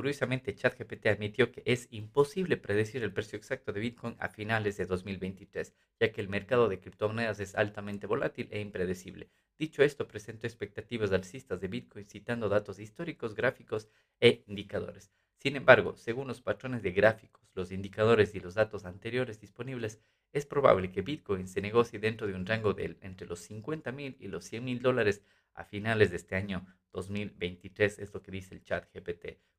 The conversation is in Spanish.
curiosamente ChatGPT admitió que es imposible predecir el precio exacto de Bitcoin a finales de 2023, ya que el mercado de criptomonedas es altamente volátil e impredecible. Dicho esto, presentó expectativas alcistas de Bitcoin citando datos históricos, gráficos e indicadores. Sin embargo, según los patrones de gráficos, los indicadores y los datos anteriores disponibles, es probable que Bitcoin se negocie dentro de un rango de entre los 50 mil y los 100 mil dólares a finales de este año 2023, es lo que dice el ChatGPT.